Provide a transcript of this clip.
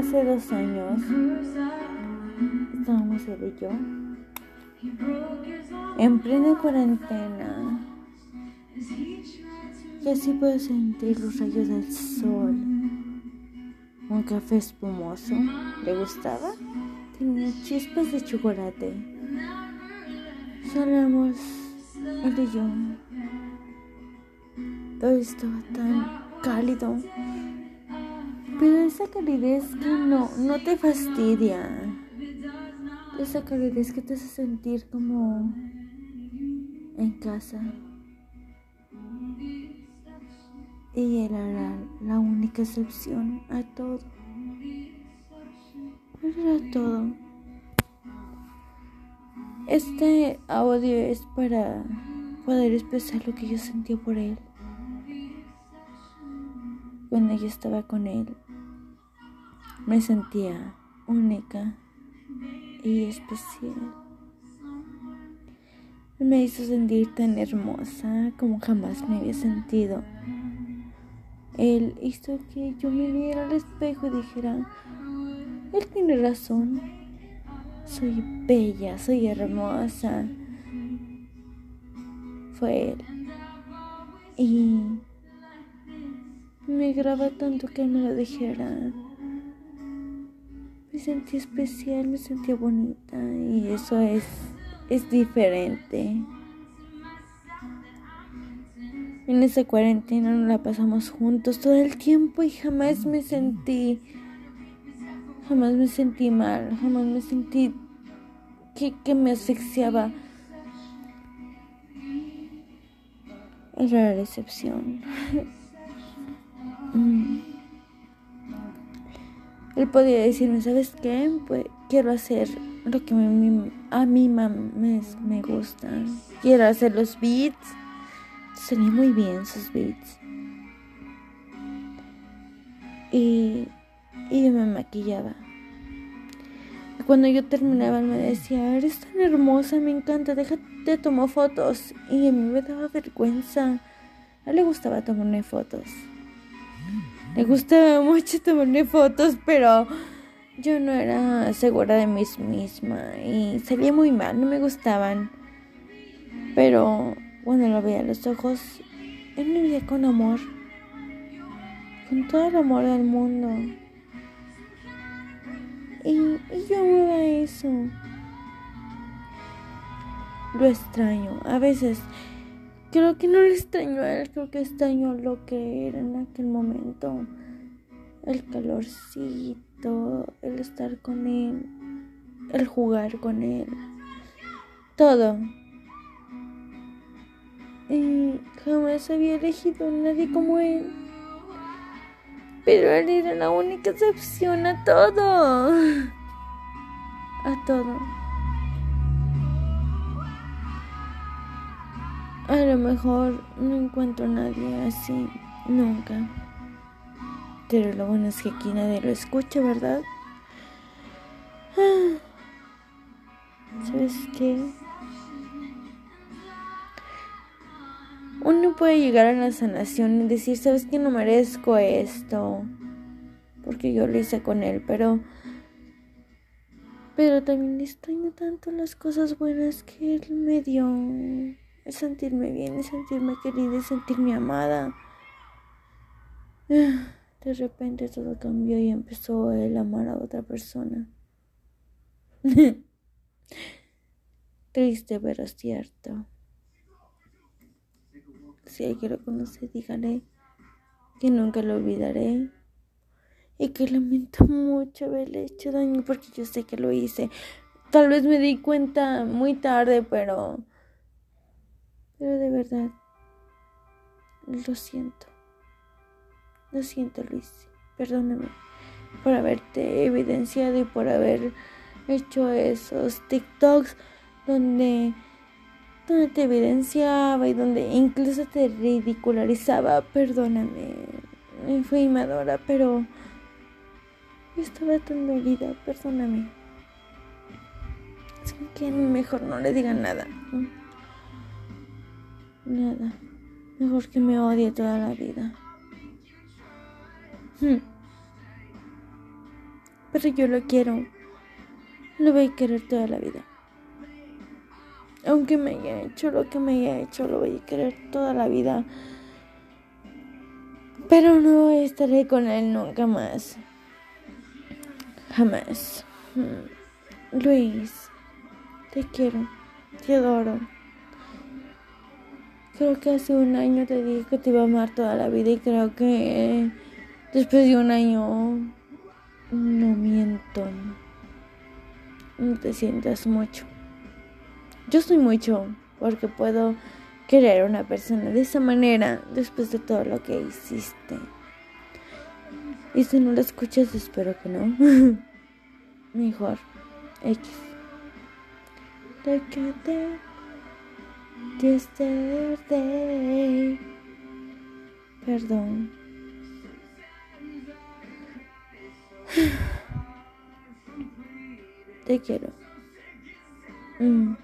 Hace dos años estábamos él y yo en plena cuarentena. Y así puedo sentir los rayos del sol. Un café espumoso. ¿Le gustaba? Tenía chispas de chocolate. Salamos él y yo. Todo estaba tan cálido. Pero esa calidez que no, no te fastidia. Esa calidez que te hace sentir como en casa. Y él era la única excepción a todo. Era todo. Este audio es para poder expresar lo que yo sentía por él. Cuando yo estaba con él, me sentía única y especial. Me hizo sentir tan hermosa como jamás me había sentido. Él hizo que yo me viera al espejo y dijera, él tiene razón, soy bella, soy hermosa. Fue él. Y me graba tanto que me lo dijera. Me sentí especial, me sentía bonita y eso es, es diferente. En esa cuarentena nos la pasamos juntos todo el tiempo y jamás me sentí, jamás me sentí mal, jamás me sentí que, que me asfixiaba. Era la excepción. Él podía decirme, ¿sabes qué? Pues quiero hacer lo que a mí me, me gusta. Quiero hacer los beats Salía muy bien sus beats. Y, y yo me maquillaba. Y cuando yo terminaba, me decía, eres tan hermosa, me encanta, déjate, tomo fotos. Y a mí me daba vergüenza. A él le gustaba tomarme fotos. Le gustaba mucho tomarme fotos, pero yo no era segura de mí misma y salía muy mal, no me gustaban. Pero cuando lo veía a los ojos, él me veía con amor, con todo el amor del mundo. Y, y yo amaba eso. Lo extraño. A veces creo que no lo extraño a él, creo que extraño lo que era en aquel momento. El calorcito, el estar con él, el jugar con él. Todo y jamás había elegido a nadie como él. Pero él era la única excepción a todo. A todo. A lo mejor no encuentro a nadie así nunca. Pero lo bueno es que aquí nadie lo escucha, ¿verdad? Ah. ¿Sabes qué? uno puede llegar a la sanación y decir, sabes que no merezco esto, porque yo lo hice con él, pero... Pero también extraño tanto las cosas buenas que él me dio. El sentirme bien, el sentirme querida, el sentirme amada. De repente todo cambió y empezó a amar a otra persona. Triste, pero cierto si que lo conoce, dígale que nunca lo olvidaré y que lamento mucho haberle hecho daño porque yo sé que lo hice. Tal vez me di cuenta muy tarde, pero pero de verdad lo siento. Lo siento, Luis. Perdóname por haberte evidenciado y por haber hecho esos TikToks donde donde te evidenciaba y donde incluso te ridicularizaba. Perdóname, fui imadora, pero estaba tan dolida, perdóname. Es que mejor no le digan nada. Nada. Mejor que me odie toda la vida. Hmm. pero yo lo quiero. Lo voy a querer toda la vida. Aunque me haya hecho lo que me haya hecho, lo voy a querer toda la vida. Pero no estaré con él nunca más. Jamás. Mm. Luis, te quiero, te adoro. Creo que hace un año te dije que te iba a amar toda la vida y creo que después de un año no miento. No te sientas mucho. Yo soy mucho porque puedo querer a una persona de esa manera después de todo lo que hiciste. Y si no lo escuchas, espero que no. Mejor. X. Yesterday. Perdón. Te quiero. Mm.